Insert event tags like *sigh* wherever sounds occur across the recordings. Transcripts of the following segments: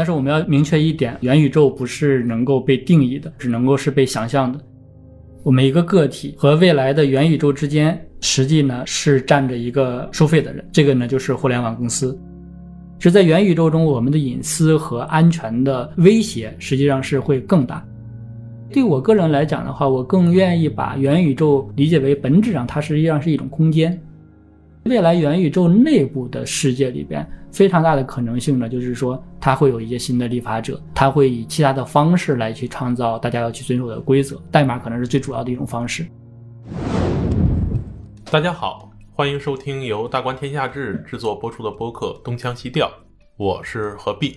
但是我们要明确一点，元宇宙不是能够被定义的，只能够是被想象的。我们一个个体和未来的元宇宙之间，实际呢是站着一个收费的人，这个呢就是互联网公司。是在元宇宙中，我们的隐私和安全的威胁实际上是会更大。对我个人来讲的话，我更愿意把元宇宙理解为本质上它实际上是一种空间。未来元宇宙内部的世界里边，非常大的可能性呢，就是说它会有一些新的立法者，它会以其他的方式来去创造大家要去遵守的规则，代码可能是最主要的一种方式。大家好。欢迎收听由大观天下志制作播出的播客《东腔西调》，我是何必。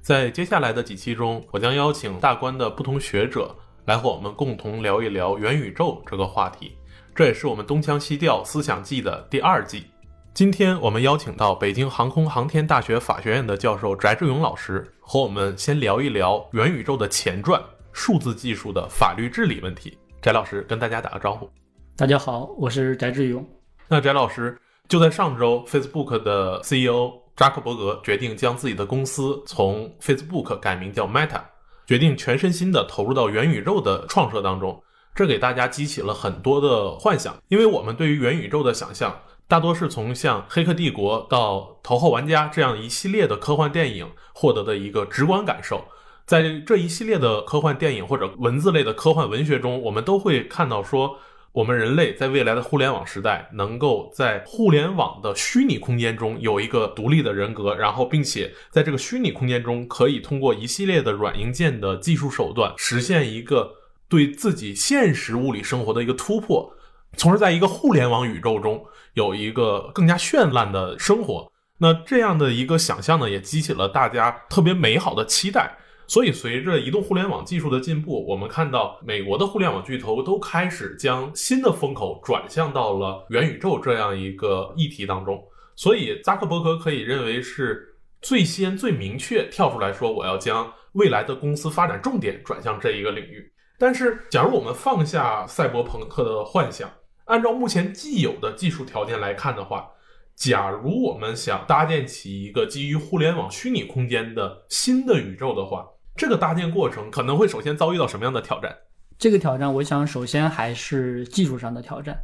在接下来的几期中，我将邀请大观的不同学者来和我们共同聊一聊元宇宙这个话题。这也是我们《东腔西调思想季》的第二季。今天我们邀请到北京航空航天大学法学院的教授翟志勇老师，和我们先聊一聊元宇宙的前传——数字技术的法律治理问题。翟老师跟大家打个招呼。大家好，我是翟志勇。那翟老师就在上周，Facebook 的 CEO 扎克伯格决定将自己的公司从 Facebook 改名叫 Meta，决定全身心的投入到元宇宙的创设当中。这给大家激起了很多的幻想，因为我们对于元宇宙的想象，大多是从像《黑客帝国》到《头号玩家》这样一系列的科幻电影获得的一个直观感受。在这一系列的科幻电影或者文字类的科幻文学中，我们都会看到说。我们人类在未来的互联网时代，能够在互联网的虚拟空间中有一个独立的人格，然后并且在这个虚拟空间中，可以通过一系列的软硬件的技术手段，实现一个对自己现实物理生活的一个突破，从而在一个互联网宇宙中有一个更加绚烂的生活。那这样的一个想象呢，也激起了大家特别美好的期待。所以，随着移动互联网技术的进步，我们看到美国的互联网巨头都开始将新的风口转向到了元宇宙这样一个议题当中。所以，扎克伯格可以认为是最先、最明确跳出来说，我要将未来的公司发展重点转向这一个领域。但是，假如我们放下赛博朋克的幻想，按照目前既有的技术条件来看的话，假如我们想搭建起一个基于互联网虚拟空间的新的宇宙的话，这个搭建过程可能会首先遭遇到什么样的挑战？这个挑战，我想首先还是技术上的挑战，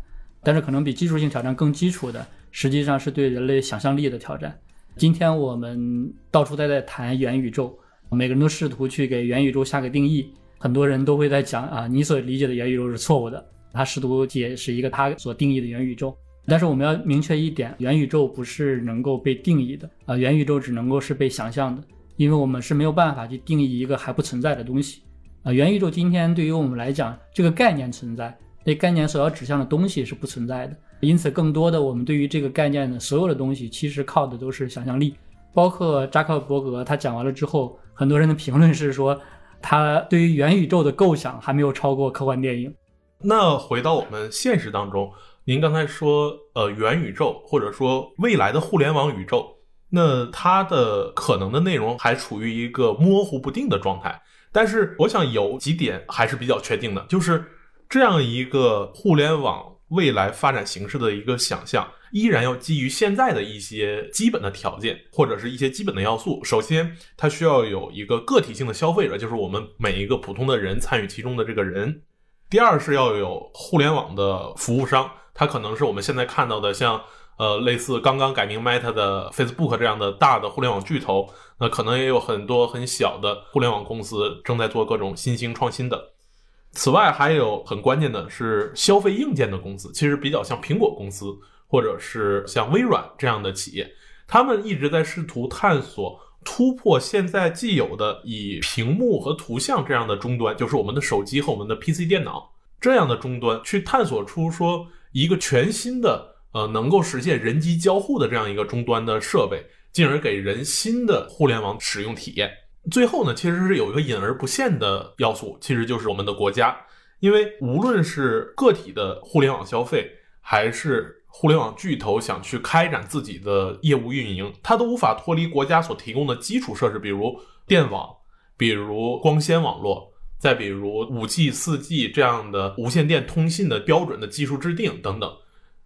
但是可能比技术性挑战更基础的，实际上是对人类想象力的挑战。今天我们到处在在谈元宇宙，每个人都试图去给元宇宙下个定义，很多人都会在讲啊，你所理解的元宇宙是错误的，他试图解释一个他所定义的元宇宙。但是我们要明确一点，元宇宙不是能够被定义的啊，元宇宙只能够是被想象的。因为我们是没有办法去定义一个还不存在的东西，啊，元宇宙今天对于我们来讲，这个概念存在，那概念所要指向的东西是不存在的，因此更多的我们对于这个概念的所有的东西，其实靠的都是想象力。包括扎克伯格他讲完了之后，很多人的评论是说，他对于元宇宙的构想还没有超过科幻电影。那回到我们现实当中，您刚才说，呃，元宇宙或者说未来的互联网宇宙。那它的可能的内容还处于一个模糊不定的状态，但是我想有几点还是比较确定的，就是这样一个互联网未来发展形式的一个想象，依然要基于现在的一些基本的条件或者是一些基本的要素。首先，它需要有一个个体性的消费者，就是我们每一个普通的人参与其中的这个人。第二是要有互联网的服务商，它可能是我们现在看到的像。呃，类似刚刚改名 Meta 的 Facebook 这样的大的互联网巨头，那可能也有很多很小的互联网公司正在做各种新兴创新的。此外，还有很关键的是消费硬件的公司，其实比较像苹果公司或者是像微软这样的企业，他们一直在试图探索突破现在既有的以屏幕和图像这样的终端，就是我们的手机和我们的 PC 电脑这样的终端，去探索出说一个全新的。呃，能够实现人机交互的这样一个终端的设备，进而给人新的互联网使用体验。最后呢，其实是有一个隐而不现的要素，其实就是我们的国家。因为无论是个体的互联网消费，还是互联网巨头想去开展自己的业务运营，它都无法脱离国家所提供的基础设施，比如电网，比如光纤网络，再比如五 G、四 G 这样的无线电通信的标准的技术制定等等。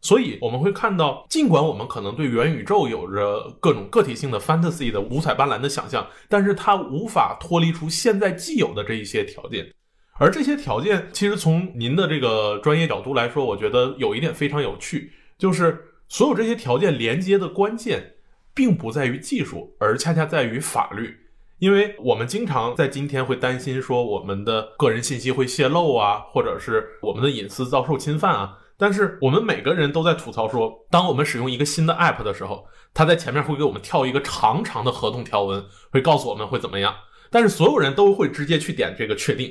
所以我们会看到，尽管我们可能对元宇宙有着各种个体性的 fantasy 的五彩斑斓的想象，但是它无法脱离出现在既有的这一些条件。而这些条件，其实从您的这个专业角度来说，我觉得有一点非常有趣，就是所有这些条件连接的关键，并不在于技术，而恰恰在于法律。因为我们经常在今天会担心说，我们的个人信息会泄露啊，或者是我们的隐私遭受侵犯啊。但是我们每个人都在吐槽说，当我们使用一个新的 app 的时候，它在前面会给我们跳一个长长的合同条文，会告诉我们会怎么样。但是所有人都会直接去点这个确定，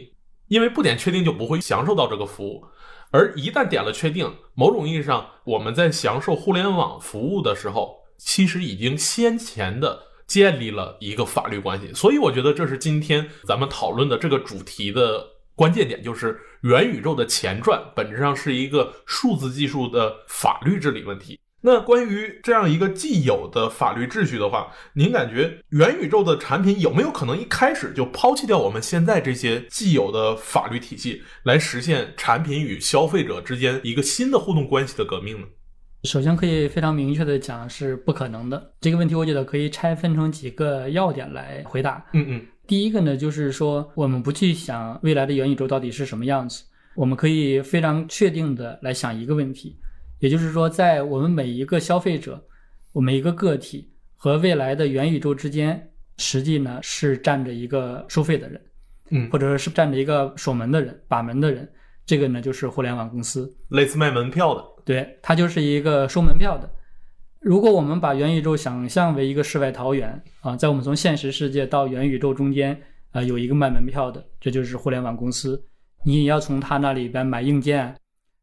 因为不点确定就不会享受到这个服务。而一旦点了确定，某种意义上我们在享受互联网服务的时候，其实已经先前的建立了一个法律关系。所以我觉得这是今天咱们讨论的这个主题的。关键点就是元宇宙的前传本质上是一个数字技术的法律治理问题。那关于这样一个既有的法律秩序的话，您感觉元宇宙的产品有没有可能一开始就抛弃掉我们现在这些既有的法律体系，来实现产品与消费者之间一个新的互动关系的革命呢？首先可以非常明确的讲是不可能的。这个问题我觉得可以拆分成几个要点来回答。嗯嗯。第一个呢，就是说我们不去想未来的元宇宙到底是什么样子，我们可以非常确定的来想一个问题，也就是说，在我们每一个消费者，我们一个个体和未来的元宇宙之间，实际呢是站着一个收费的人，嗯，或者说是站着一个守门的人、把门的人，这个呢就是互联网公司，类似卖门票的，对，它就是一个收门票的。如果我们把元宇宙想象为一个世外桃源啊，在我们从现实世界到元宇宙中间啊，有一个卖门票的，这就是互联网公司。你也要从他那里边买硬件，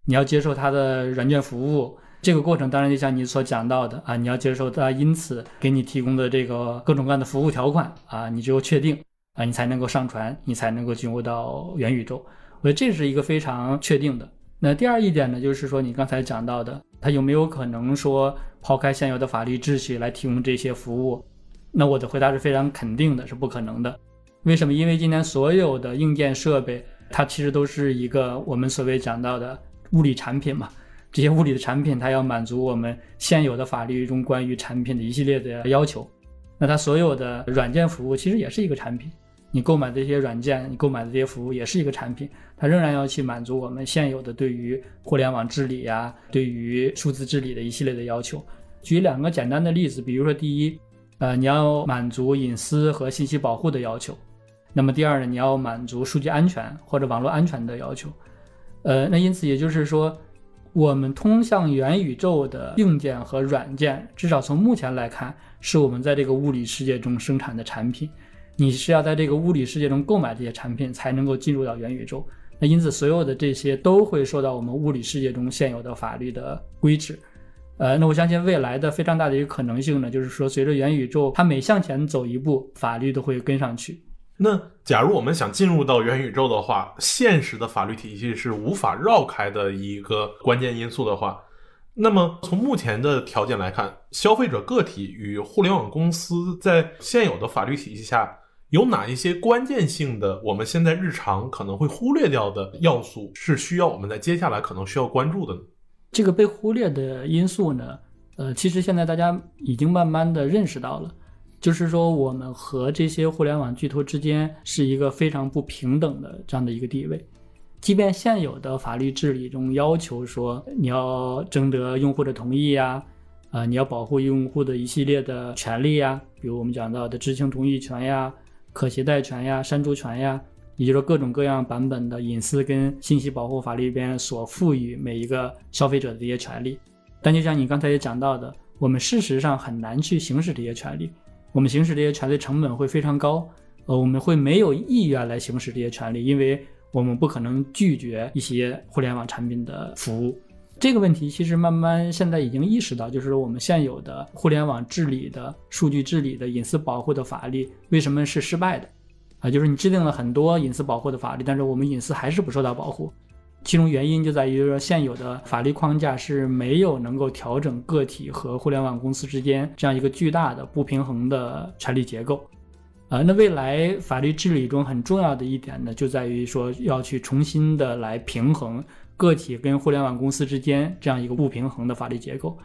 你要接受他的软件服务，这个过程当然就像你所讲到的啊，你要接受他因此给你提供的这个各种各样的服务条款啊，你只有确定啊，你才能够上传，你才能够进入到元宇宙。我觉得这是一个非常确定的。那第二一点呢，就是说你刚才讲到的，它有没有可能说抛开现有的法律秩序来提供这些服务？那我的回答是非常肯定的，是不可能的。为什么？因为今天所有的硬件设备，它其实都是一个我们所谓讲到的物理产品嘛。这些物理的产品，它要满足我们现有的法律中关于产品的一系列的要求。那它所有的软件服务其实也是一个产品。你购买这些软件，你购买的这些服务也是一个产品，它仍然要去满足我们现有的对于互联网治理呀、对于数字治理的一系列的要求。举两个简单的例子，比如说第一，呃，你要满足隐私和信息保护的要求；那么第二呢，你要满足数据安全或者网络安全的要求。呃，那因此也就是说，我们通向元宇宙的硬件和软件，至少从目前来看，是我们在这个物理世界中生产的产品。你是要在这个物理世界中购买这些产品，才能够进入到元宇宙。那因此，所有的这些都会受到我们物理世界中现有的法律的规制。呃，那我相信未来的非常大的一个可能性呢，就是说，随着元宇宙它每向前走一步，法律都会跟上去。那假如我们想进入到元宇宙的话，现实的法律体系是无法绕开的一个关键因素的话，那么从目前的条件来看，消费者个体与互联网公司在现有的法律体系下。有哪一些关键性的，我们现在日常可能会忽略掉的要素，是需要我们在接下来可能需要关注的呢？这个被忽略的因素呢？呃，其实现在大家已经慢慢的认识到了，就是说我们和这些互联网巨头之间是一个非常不平等的这样的一个地位。即便现有的法律治理中要求说你要征得用户的同意呀，啊，你要保护用户的一系列的权利呀，比如我们讲到的知情同意权呀。可携带权呀、删除权呀，也就是说各种各样版本的隐私跟信息保护法里边所赋予每一个消费者的这些权利。但就像你刚才也讲到的，我们事实上很难去行使这些权利，我们行使这些权利成本会非常高，呃，我们会没有意愿来行使这些权利，因为我们不可能拒绝一些互联网产品的服务。这个问题其实慢慢现在已经意识到，就是我们现有的互联网治理的数据治理的隐私保护的法律为什么是失败的？啊，就是你制定了很多隐私保护的法律，但是我们隐私还是不受到保护。其中原因就在于说现有的法律框架是没有能够调整个体和互联网公司之间这样一个巨大的不平衡的权力结构。啊，那未来法律治理中很重要的一点呢，就在于说要去重新的来平衡。个体跟互联网公司之间这样一个不平衡的法律结构。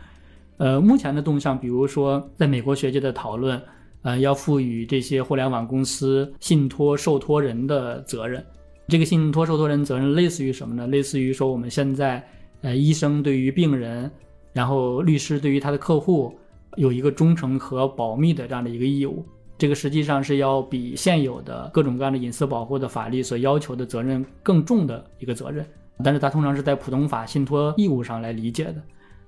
呃，目前的动向，比如说在美国学界的讨论，呃，要赋予这些互联网公司信托受托人的责任。这个信托受托人责任类似于什么呢？类似于说我们现在，呃，医生对于病人，然后律师对于他的客户有一个忠诚和保密的这样的一个义务。这个实际上是要比现有的各种各样的隐私保护的法律所要求的责任更重的一个责任。但是它通常是在普通法信托义务上来理解的。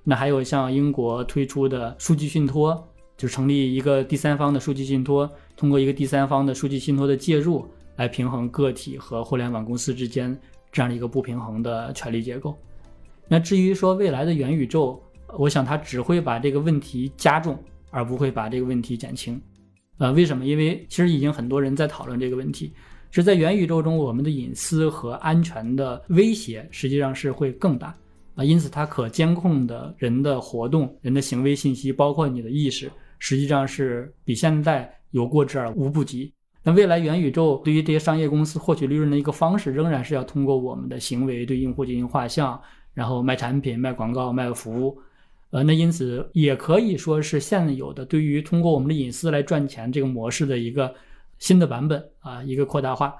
那还有像英国推出的数据信托，就成立一个第三方的数据信托，通过一个第三方的数据信托的介入，来平衡个体和互联网公司之间这样的一个不平衡的权力结构。那至于说未来的元宇宙，我想它只会把这个问题加重，而不会把这个问题减轻。呃，为什么？因为其实已经很多人在讨论这个问题，是在元宇宙中，我们的隐私和安全的威胁实际上是会更大啊，因此它可监控的人的活动、人的行为信息，包括你的意识，实际上是比现在有过之而无不及。那未来元宇宙对于这些商业公司获取利润的一个方式，仍然是要通过我们的行为对用户进行画像，然后卖产品、卖广告、卖服务。呃，那因此也可以说是现有的对于通过我们的隐私来赚钱这个模式的一个新的版本啊，一个扩大化。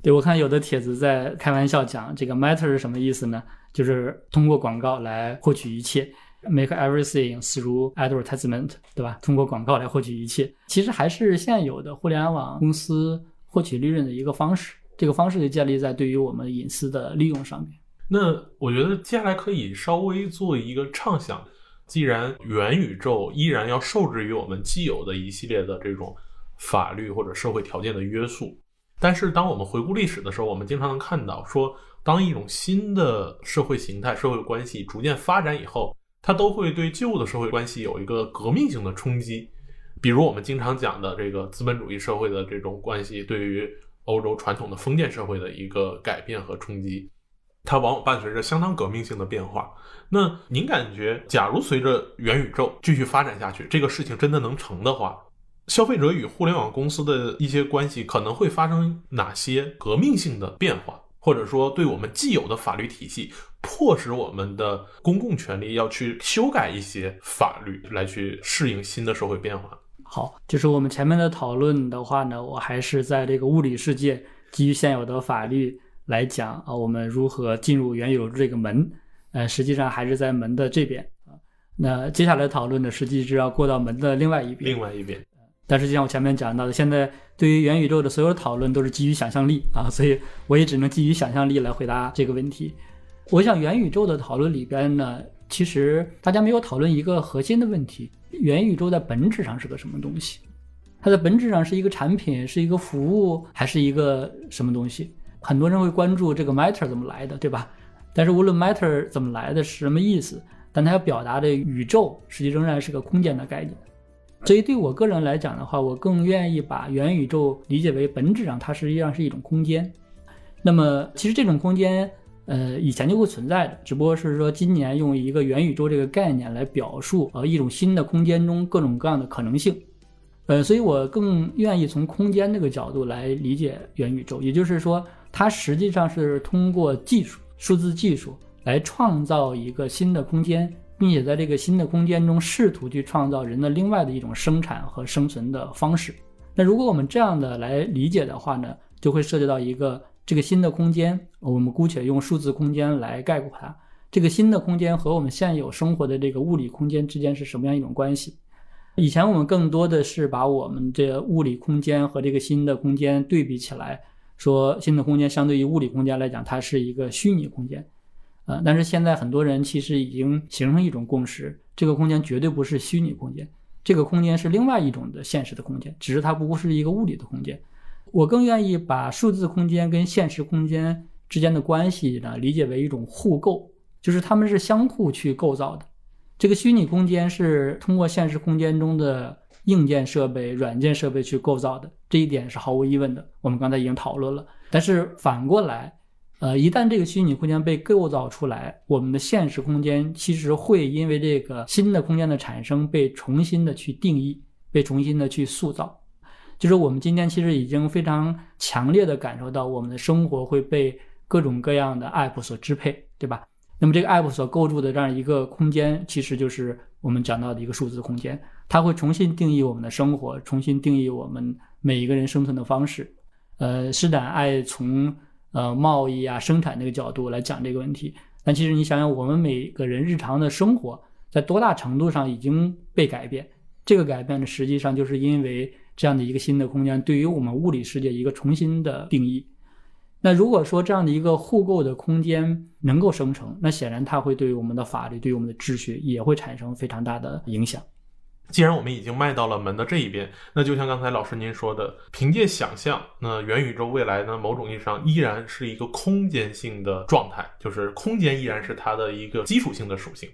对我看有的帖子在开玩笑讲这个 matter 是什么意思呢？就是通过广告来获取一切，make everything through advertisement，对吧？通过广告来获取一切，其实还是现有的互联网公司获取利润的一个方式。这个方式就建立在对于我们隐私的利用上面。那我觉得接下来可以稍微做一个畅想。既然元宇宙依然要受制于我们既有的一系列的这种法律或者社会条件的约束，但是当我们回顾历史的时候，我们经常能看到说，当一种新的社会形态、社会关系逐渐发展以后，它都会对旧的社会关系有一个革命性的冲击。比如我们经常讲的这个资本主义社会的这种关系，对于欧洲传统的封建社会的一个改变和冲击。它往往伴随着相当革命性的变化。那您感觉，假如随着元宇宙继续发展下去，这个事情真的能成的话，消费者与互联网公司的一些关系可能会发生哪些革命性的变化？或者说，对我们既有的法律体系，迫使我们的公共权利要去修改一些法律，来去适应新的社会变化？好，就是我们前面的讨论的话呢，我还是在这个物理世界基于现有的法律。来讲啊，我们如何进入原有这个门？呃，实际上还是在门的这边啊。那接下来讨论的实际是要过到门的另外一边。另外一边。但是就像我前面讲到的，现在对于元宇宙的所有讨论都是基于想象力啊，所以我也只能基于想象力来回答这个问题。我想元宇宙的讨论里边呢，其实大家没有讨论一个核心的问题：元宇宙在本质上是个什么东西？它的本质上是一个产品，是一个服务，还是一个什么东西？很多人会关注这个 matter 怎么来的，对吧？但是无论 matter 怎么来的是什么意思，但它要表达的宇宙实际仍然是个空间的概念。所以对我个人来讲的话，我更愿意把元宇宙理解为本质上它实际上是一种空间。那么其实这种空间，呃，以前就会存在的，只不过是说今年用一个元宇宙这个概念来表述呃一种新的空间中各种各样的可能性。呃，所以我更愿意从空间这个角度来理解元宇宙，也就是说。它实际上是通过技术、数字技术来创造一个新的空间，并且在这个新的空间中试图去创造人的另外的一种生产和生存的方式。那如果我们这样的来理解的话呢，就会涉及到一个这个新的空间，我们姑且用数字空间来概括它。这个新的空间和我们现有生活的这个物理空间之间是什么样一种关系？以前我们更多的是把我们这物理空间和这个新的空间对比起来。说新的空间相对于物理空间来讲，它是一个虚拟空间，呃，但是现在很多人其实已经形成一种共识，这个空间绝对不是虚拟空间，这个空间是另外一种的现实的空间，只是它不过是一个物理的空间。我更愿意把数字空间跟现实空间之间的关系呢理解为一种互构，就是它们是相互去构造的。这个虚拟空间是通过现实空间中的。硬件设备、软件设备去构造的这一点是毫无疑问的，我们刚才已经讨论了。但是反过来，呃，一旦这个虚拟空间被构造出来，我们的现实空间其实会因为这个新的空间的产生被重新的去定义，被重新的去塑造。就是我们今天其实已经非常强烈的感受到，我们的生活会被各种各样的 app 所支配，对吧？那么这个 app 所构筑的这样一个空间，其实就是我们讲到的一个数字空间，它会重新定义我们的生活，重新定义我们每一个人生存的方式。呃，施展爱从呃贸易啊、生产这个角度来讲这个问题，但其实你想想，我们每个人日常的生活在多大程度上已经被改变？这个改变呢，实际上就是因为这样的一个新的空间对于我们物理世界一个重新的定义。那如果说这样的一个互构的空间能够生成，那显然它会对我们的法律、对我们的秩序也会产生非常大的影响。既然我们已经迈到了门的这一边，那就像刚才老师您说的，凭借想象，那元宇宙未来呢，某种意义上依然是一个空间性的状态，就是空间依然是它的一个基础性的属性。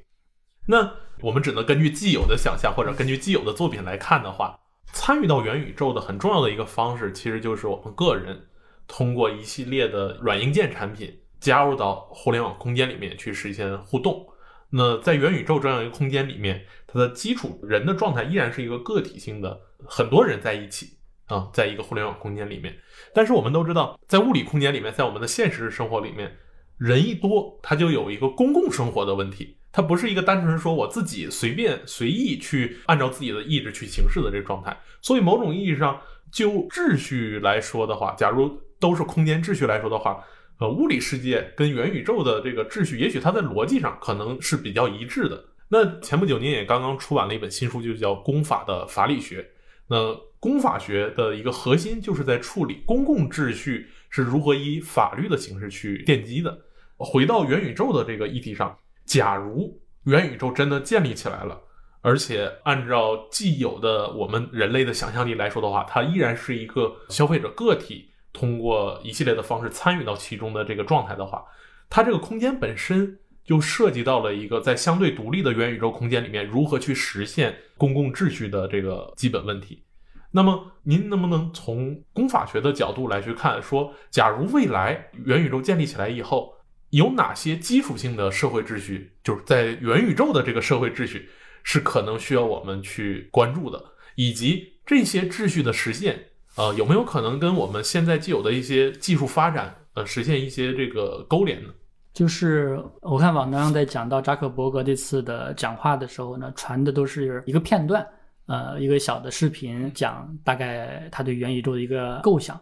那我们只能根据既有的想象或者根据既有的作品来看的话，参与到元宇宙的很重要的一个方式，其实就是我们个人。通过一系列的软硬件产品加入到互联网空间里面去实现互动。那在元宇宙这样一个空间里面，它的基础人的状态依然是一个个体性的，很多人在一起啊，在一个互联网空间里面。但是我们都知道，在物理空间里面，在我们的现实生活里面，人一多，它就有一个公共生活的问题。它不是一个单纯说我自己随便随意去按照自己的意志去行事的这个状态。所以某种意义上，就秩序来说的话，假如都是空间秩序来说的话，呃，物理世界跟元宇宙的这个秩序，也许它在逻辑上可能是比较一致的。那前不久您也刚刚出版了一本新书，就叫《公法的法理学》。那公法学的一个核心就是在处理公共秩序是如何以法律的形式去奠基的。回到元宇宙的这个议题上，假如元宇宙真的建立起来了，而且按照既有的我们人类的想象力来说的话，它依然是一个消费者个体。通过一系列的方式参与到其中的这个状态的话，它这个空间本身就涉及到了一个在相对独立的元宇宙空间里面如何去实现公共秩序的这个基本问题。那么，您能不能从公法学的角度来去看，说假如未来元宇宙建立起来以后，有哪些基础性的社会秩序，就是在元宇宙的这个社会秩序是可能需要我们去关注的，以及这些秩序的实现？呃，有没有可能跟我们现在既有的一些技术发展，呃，实现一些这个勾连呢？就是我看网上在讲到扎克伯格这次的讲话的时候呢，传的都是一个片段，呃，一个小的视频，讲大概他对元宇宙的一个构想，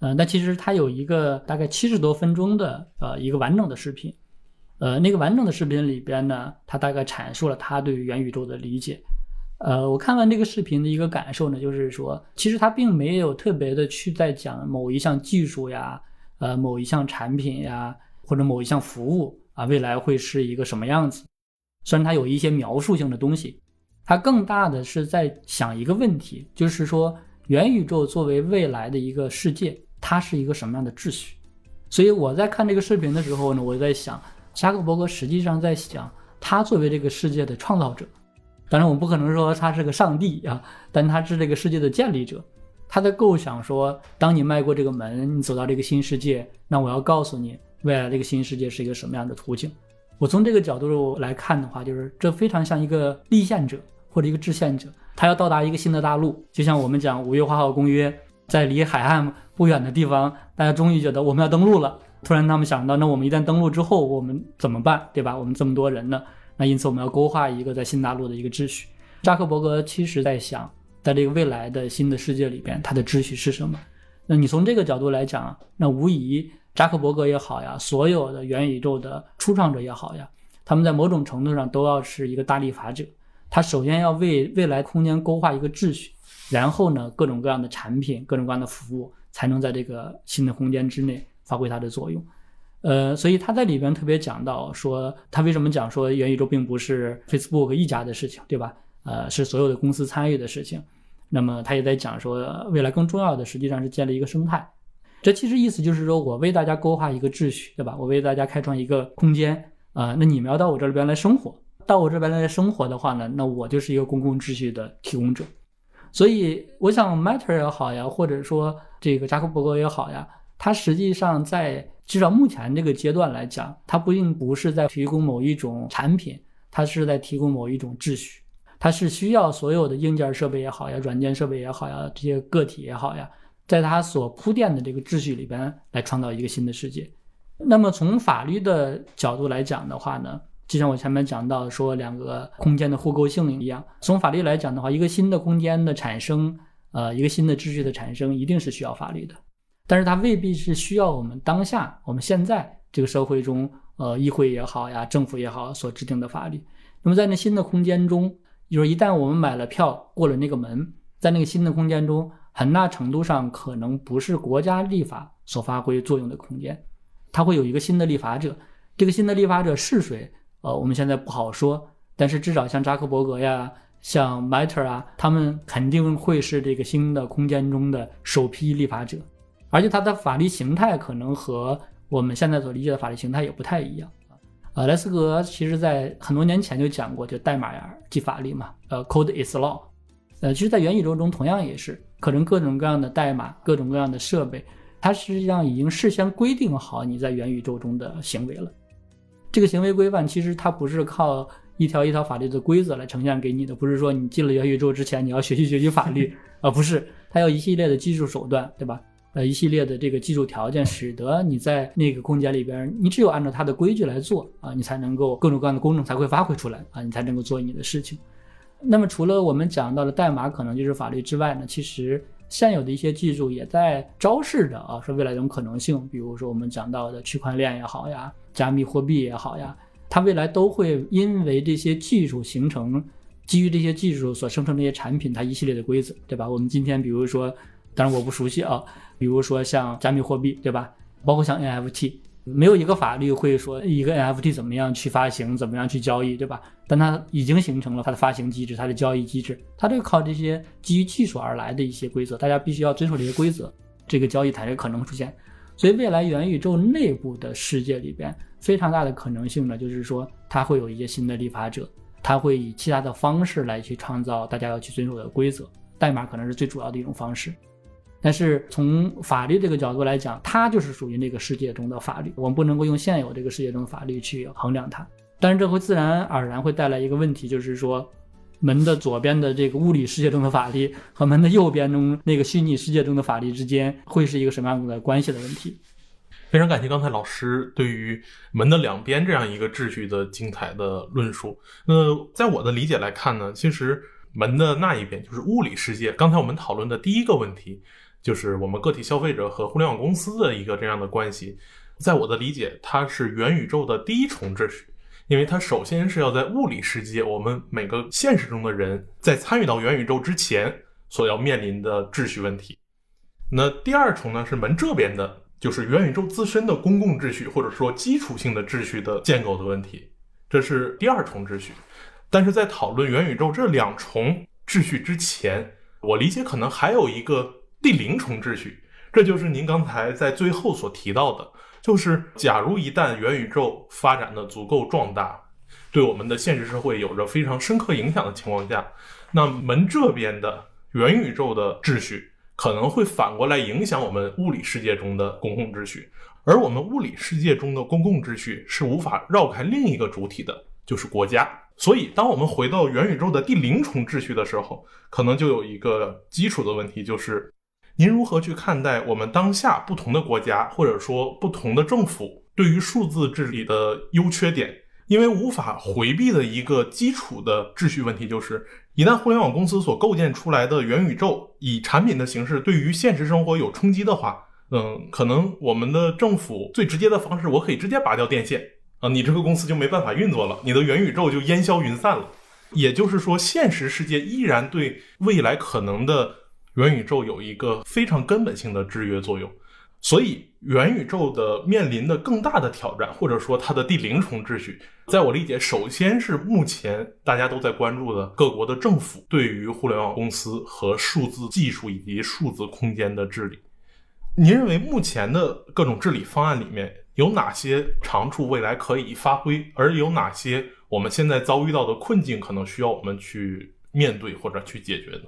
呃，但其实他有一个大概七十多分钟的呃一个完整的视频，呃，那个完整的视频里边呢，他大概阐述了他对元宇宙的理解。呃，我看完这个视频的一个感受呢，就是说，其实他并没有特别的去在讲某一项技术呀，呃，某一项产品呀，或者某一项服务啊，未来会是一个什么样子。虽然他有一些描述性的东西，他更大的是在想一个问题，就是说，元宇宙作为未来的一个世界，它是一个什么样的秩序？所以我在看这个视频的时候呢，我在想，扎克伯格实际上在想，他作为这个世界的创造者。当然，我不可能说他是个上帝啊，但他是这个世界的建立者。他在构想说，当你迈过这个门，你走到这个新世界，那我要告诉你，未来这个新世界是一个什么样的途径。我从这个角度来看的话，就是这非常像一个立宪者或者一个制宪者，他要到达一个新的大陆。就像我们讲《五月花号公约》，在离海岸不远的地方，大家终于觉得我们要登陆了。突然他们想到，那我们一旦登陆之后，我们怎么办，对吧？我们这么多人呢？那因此，我们要勾画一个在新大陆的一个秩序。扎克伯格其实在想，在这个未来的新的世界里边，它的秩序是什么？那你从这个角度来讲，那无疑扎克伯格也好呀，所有的元宇宙的初创者也好呀，他们在某种程度上都要是一个大立法者。他首先要为未来空间勾画一个秩序，然后呢，各种各样的产品、各种各样的服务才能在这个新的空间之内发挥它的作用。呃，所以他在里边特别讲到说，他为什么讲说元宇宙并不是 Facebook 一家的事情，对吧？呃，是所有的公司参与的事情。那么他也在讲说，未来更重要的实际上是建立一个生态。这其实意思就是说我为大家勾画一个秩序，对吧？我为大家开创一个空间啊，那你们要到我这里边来生活，到我这边来生活的话呢，那我就是一个公共秩序的提供者。所以我想，Matter 也好呀，或者说这个扎克伯格也好呀，它实际上在。至少目前这个阶段来讲，它不并不是在提供某一种产品，它是在提供某一种秩序。它是需要所有的硬件设备也好呀，软件设备也好呀，这些个体也好呀，在它所铺垫的这个秩序里边来创造一个新的世界。那么从法律的角度来讲的话呢，就像我前面讲到说两个空间的互构性一样，从法律来讲的话，一个新的空间的产生，呃，一个新的秩序的产生，一定是需要法律的，但是它未必是需要我们当下我们现在这个社会中，呃，议会也好呀，政府也好所制定的法律。那么在那新的空间中，就是一旦我们买了票过了那个门，在那个新的空间中，很大程度上可能不是国家立法所发挥作用的空间。它会有一个新的立法者，这个新的立法者是谁？呃，我们现在不好说，但是至少像扎克伯格呀，像 Meta 啊，他们肯定会是这个新的空间中的首批立法者，而且它的法律形态可能和我们现在所理解的法律形态也不太一样呃，莱斯格其实在很多年前就讲过，就代码呀即法律嘛，呃，code is law。呃，其实，在元宇宙中同样也是，可能各种各样的代码，各种各样的设备。它实际上已经事先规定好你在元宇宙中的行为了。这个行为规范其实它不是靠一条一条法律的规则来呈现给你的，不是说你进了元宇宙之前你要学习学习法律，而 *laughs* 不是它有一系列的技术手段，对吧？呃，一系列的这个技术条件，使得你在那个空间里边，你只有按照它的规矩来做啊，你才能够各种各样的功能才会发挥出来啊，你才能够做你的事情。那么除了我们讲到的代码可能就是法律之外呢，其实。现有的一些技术也在昭示着啊，说未来这种可能性，比如说我们讲到的区块链也好呀，加密货币也好呀，它未来都会因为这些技术形成，基于这些技术所生成这些产品，它一系列的规则，对吧？我们今天比如说，当然我不熟悉啊，比如说像加密货币，对吧？包括像 NFT。没有一个法律会说一个 NFT 怎么样去发行，怎么样去交易，对吧？但它已经形成了它的发行机制，它的交易机制，它就靠这些基于技术而来的一些规则，大家必须要遵守这些规则，这个交易才可能出现。所以，未来元宇宙内部的世界里边，非常大的可能性呢，就是说它会有一些新的立法者，它会以其他的方式来去创造大家要去遵守的规则，代码可能是最主要的一种方式。但是从法律这个角度来讲，它就是属于那个世界中的法律，我们不能够用现有这个世界中的法律去衡量它。但是这会自然而然会带来一个问题，就是说，门的左边的这个物理世界中的法律和门的右边中那个虚拟世界中的法律之间会是一个什么样的关系的问题。非常感谢刚才老师对于门的两边这样一个秩序的精彩的论述。那在我的理解来看呢，其实门的那一边就是物理世界。刚才我们讨论的第一个问题。就是我们个体消费者和互联网公司的一个这样的关系，在我的理解，它是元宇宙的第一重秩序，因为它首先是要在物理世界，我们每个现实中的人在参与到元宇宙之前所要面临的秩序问题。那第二重呢，是门这边的，就是元宇宙自身的公共秩序或者说基础性的秩序的建构的问题，这是第二重秩序。但是在讨论元宇宙这两重秩序之前，我理解可能还有一个。第零重秩序，这就是您刚才在最后所提到的，就是假如一旦元宇宙发展的足够壮大，对我们的现实社会有着非常深刻影响的情况下，那门这边的元宇宙的秩序可能会反过来影响我们物理世界中的公共秩序，而我们物理世界中的公共秩序是无法绕开另一个主体的，就是国家。所以，当我们回到元宇宙的第零重秩序的时候，可能就有一个基础的问题，就是。您如何去看待我们当下不同的国家，或者说不同的政府对于数字治理的优缺点？因为无法回避的一个基础的秩序问题就是，一旦互联网公司所构建出来的元宇宙以产品的形式对于现实生活有冲击的话，嗯，可能我们的政府最直接的方式，我可以直接拔掉电线啊，你这个公司就没办法运作了，你的元宇宙就烟消云散了。也就是说，现实世界依然对未来可能的。元宇宙有一个非常根本性的制约作用，所以元宇宙的面临的更大的挑战，或者说它的第零重秩序，在我理解，首先是目前大家都在关注的各国的政府对于互联网公司和数字技术以及数字空间的治理。您认为目前的各种治理方案里面有哪些长处未来可以发挥，而有哪些我们现在遭遇到的困境可能需要我们去面对或者去解决呢？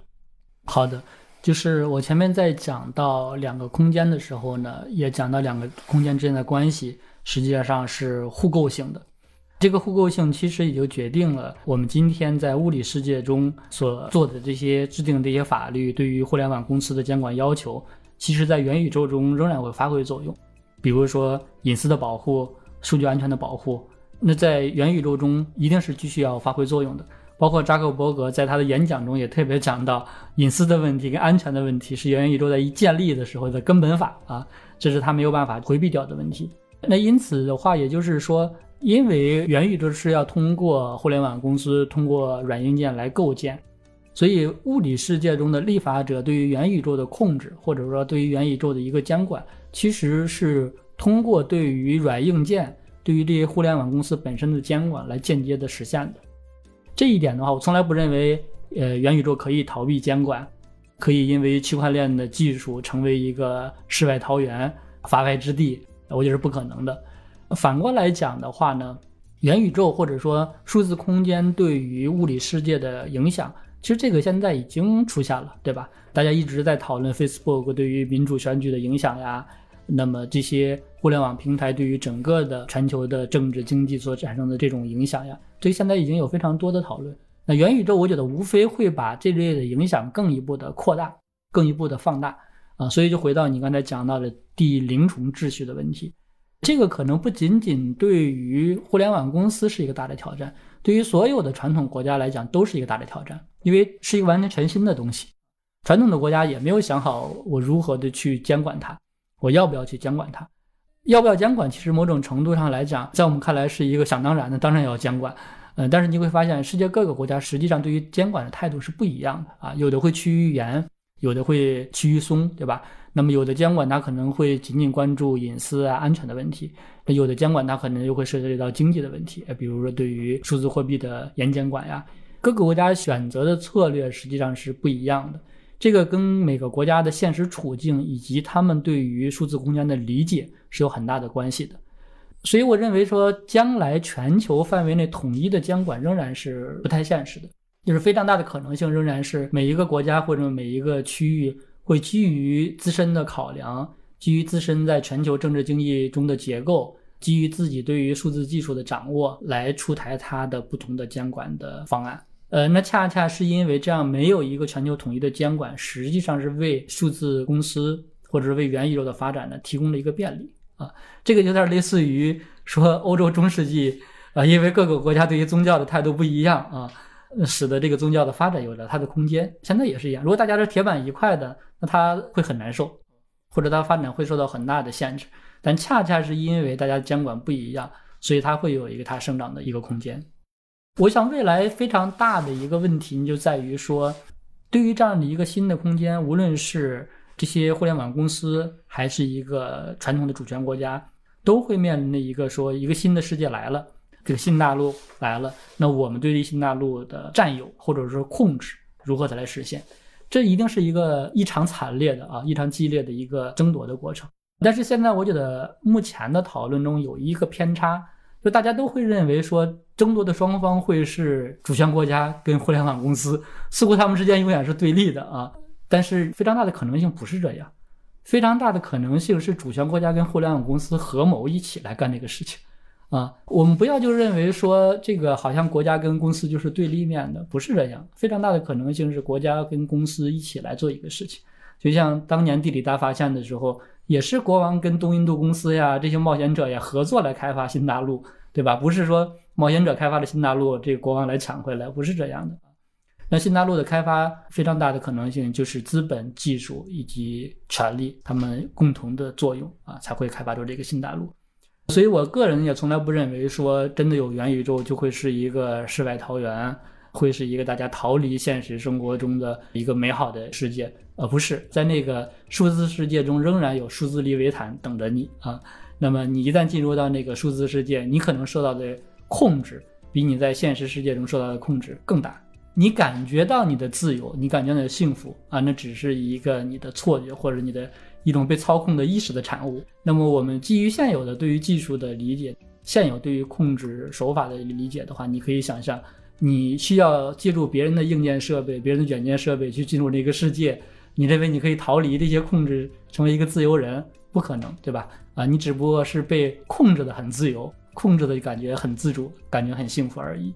好的。就是我前面在讲到两个空间的时候呢，也讲到两个空间之间的关系实际上是互构性的。这个互构性其实也就决定了我们今天在物理世界中所做的这些制定这些法律，对于互联网公司的监管要求，其实在元宇宙中仍然会发挥作用。比如说隐私的保护、数据安全的保护，那在元宇宙中一定是继续要发挥作用的。包括扎克伯格在他的演讲中也特别讲到，隐私的问题跟安全的问题是元宇宙在一建立的时候的根本法啊，这是他没有办法回避掉的问题。那因此的话，也就是说，因为元宇宙是要通过互联网公司通过软硬件来构建，所以物理世界中的立法者对于元宇宙的控制，或者说对于元宇宙的一个监管，其实是通过对于软硬件、对于这些互联网公司本身的监管来间接的实现的。这一点的话，我从来不认为，呃，元宇宙可以逃避监管，可以因为区块链的技术成为一个世外桃源、法外之地，我觉得是不可能的。反过来讲的话呢，元宇宙或者说数字空间对于物理世界的影响，其实这个现在已经出现了，对吧？大家一直在讨论 Facebook 对于民主选举的影响呀。那么这些互联网平台对于整个的全球的政治经济所产生的这种影响呀，这现在已经有非常多的讨论。那元宇宙，我觉得无非会把这类的影响更一步的扩大，更一步的放大啊。所以就回到你刚才讲到的第零重秩序的问题，这个可能不仅仅对于互联网公司是一个大的挑战，对于所有的传统国家来讲都是一个大的挑战，因为是一个完全全新的东西，传统的国家也没有想好我如何的去监管它。我要不要去监管它？要不要监管？其实某种程度上来讲，在我们看来是一个想当然的，当然要监管。嗯，但是你会发现，世界各个国家实际上对于监管的态度是不一样的啊，有的会趋于严，有的会趋于松，对吧？那么有的监管它可能会仅仅关注隐私啊、安全的问题，有的监管它可能又会涉及到经济的问题，比如说对于数字货币的严监管呀，各个国家选择的策略实际上是不一样的。这个跟每个国家的现实处境以及他们对于数字空间的理解是有很大的关系的，所以我认为说，将来全球范围内统一的监管仍然是不太现实的，就是非常大的可能性仍然是每一个国家或者每一个区域会基于自身的考量，基于自身在全球政治经济中的结构，基于自己对于数字技术的掌握来出台它的不同的监管的方案。呃，那恰恰是因为这样没有一个全球统一的监管，实际上是为数字公司或者是为元宇宙的发展呢提供了一个便利啊。这个有点类似于说欧洲中世纪啊，因为各个国家对于宗教的态度不一样啊，使得这个宗教的发展有了它的空间。现在也是一样，如果大家是铁板一块的，那它会很难受，或者它发展会受到很大的限制。但恰恰是因为大家监管不一样，所以它会有一个它生长的一个空间。我想未来非常大的一个问题就在于说，对于这样的一个新的空间，无论是这些互联网公司，还是一个传统的主权国家，都会面临的一个说一个新的世界来了，这个新大陆来了，那我们对于新大陆的占有或者说控制如何再来实现？这一定是一个异常惨烈的啊，异常激烈的一个争夺的过程。但是现在我觉得目前的讨论中有一个偏差。就大家都会认为说，争夺的双方会是主权国家跟互联网公司，似乎他们之间永远是对立的啊。但是非常大的可能性不是这样，非常大的可能性是主权国家跟互联网公司合谋一起来干这个事情啊。我们不要就认为说这个好像国家跟公司就是对立面的，不是这样。非常大的可能性是国家跟公司一起来做一个事情，就像当年地理大发现的时候。也是国王跟东印度公司呀，这些冒险者呀合作来开发新大陆，对吧？不是说冒险者开发的新大陆，这个国王来抢回来，不是这样的。那新大陆的开发非常大的可能性就是资本、技术以及权力他们共同的作用啊，才会开发出这个新大陆。所以我个人也从来不认为说真的有元宇宙就会是一个世外桃源。会是一个大家逃离现实生活中的一个美好的世界，而不是在那个数字世界中仍然有数字利维坦等着你啊。那么你一旦进入到那个数字世界，你可能受到的控制比你在现实世界中受到的控制更大。你感觉到你的自由，你感觉到的幸福啊，那只是一个你的错觉或者你的一种被操控的意识的产物。那么我们基于现有的对于技术的理解，现有对于控制手法的理解的话，你可以想象。你需要借助别人的硬件设备、别人的软件设备去进入这个世界，你认为你可以逃离这些控制，成为一个自由人？不可能，对吧？啊，你只不过是被控制的很自由，控制的感觉很自主，感觉很幸福而已。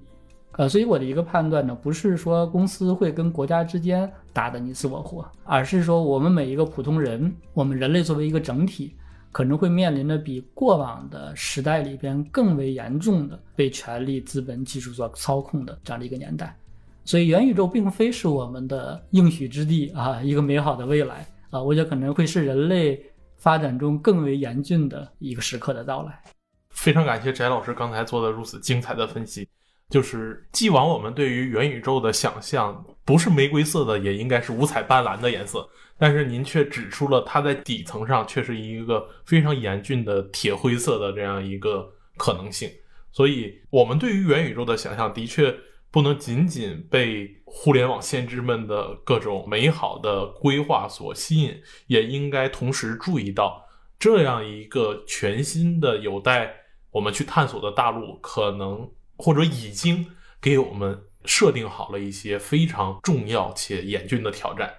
呃，所以我的一个判断呢，不是说公司会跟国家之间打的你死我活，而是说我们每一个普通人，我们人类作为一个整体。可能会面临着比过往的时代里边更为严重的被权力、资本、技术所操控的这样的一个年代。所以，元宇宙并非是我们的应许之地啊，一个美好的未来啊，我觉得可能会是人类发展中更为严峻的一个时刻的到来。非常感谢翟老师刚才做的如此精彩的分析。就是既往我们对于元宇宙的想象，不是玫瑰色的，也应该是五彩斑斓的颜色。但是您却指出了它在底层上却是一个非常严峻的铁灰色的这样一个可能性。所以，我们对于元宇宙的想象的确。不能仅仅被互联网先知们的各种美好的规划所吸引，也应该同时注意到，这样一个全新的、有待我们去探索的大陆，可能或者已经给我们设定好了一些非常重要且严峻的挑战。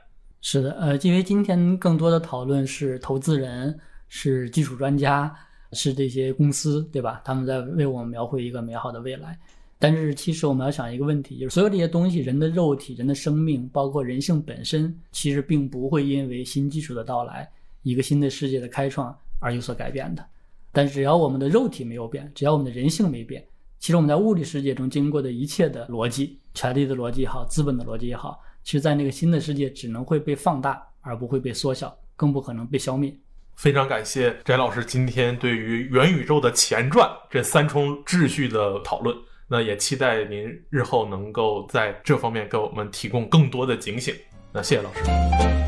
是的，呃，因为今天更多的讨论是投资人、是技术专家、是这些公司，对吧？他们在为我们描绘一个美好的未来。但是，其实我们要想一个问题，就是所有这些东西，人的肉体、人的生命，包括人性本身，其实并不会因为新技术的到来、一个新的世界的开创而有所改变的。但只要我们的肉体没有变，只要我们的人性没变，其实我们在物理世界中经过的一切的逻辑、权力的逻辑也好、资本的逻辑也好，其实在那个新的世界只能会被放大，而不会被缩小，更不可能被消灭。非常感谢翟老师今天对于元宇宙的前传这三重秩序的讨论。那也期待您日后能够在这方面给我们提供更多的警醒。那谢谢老师。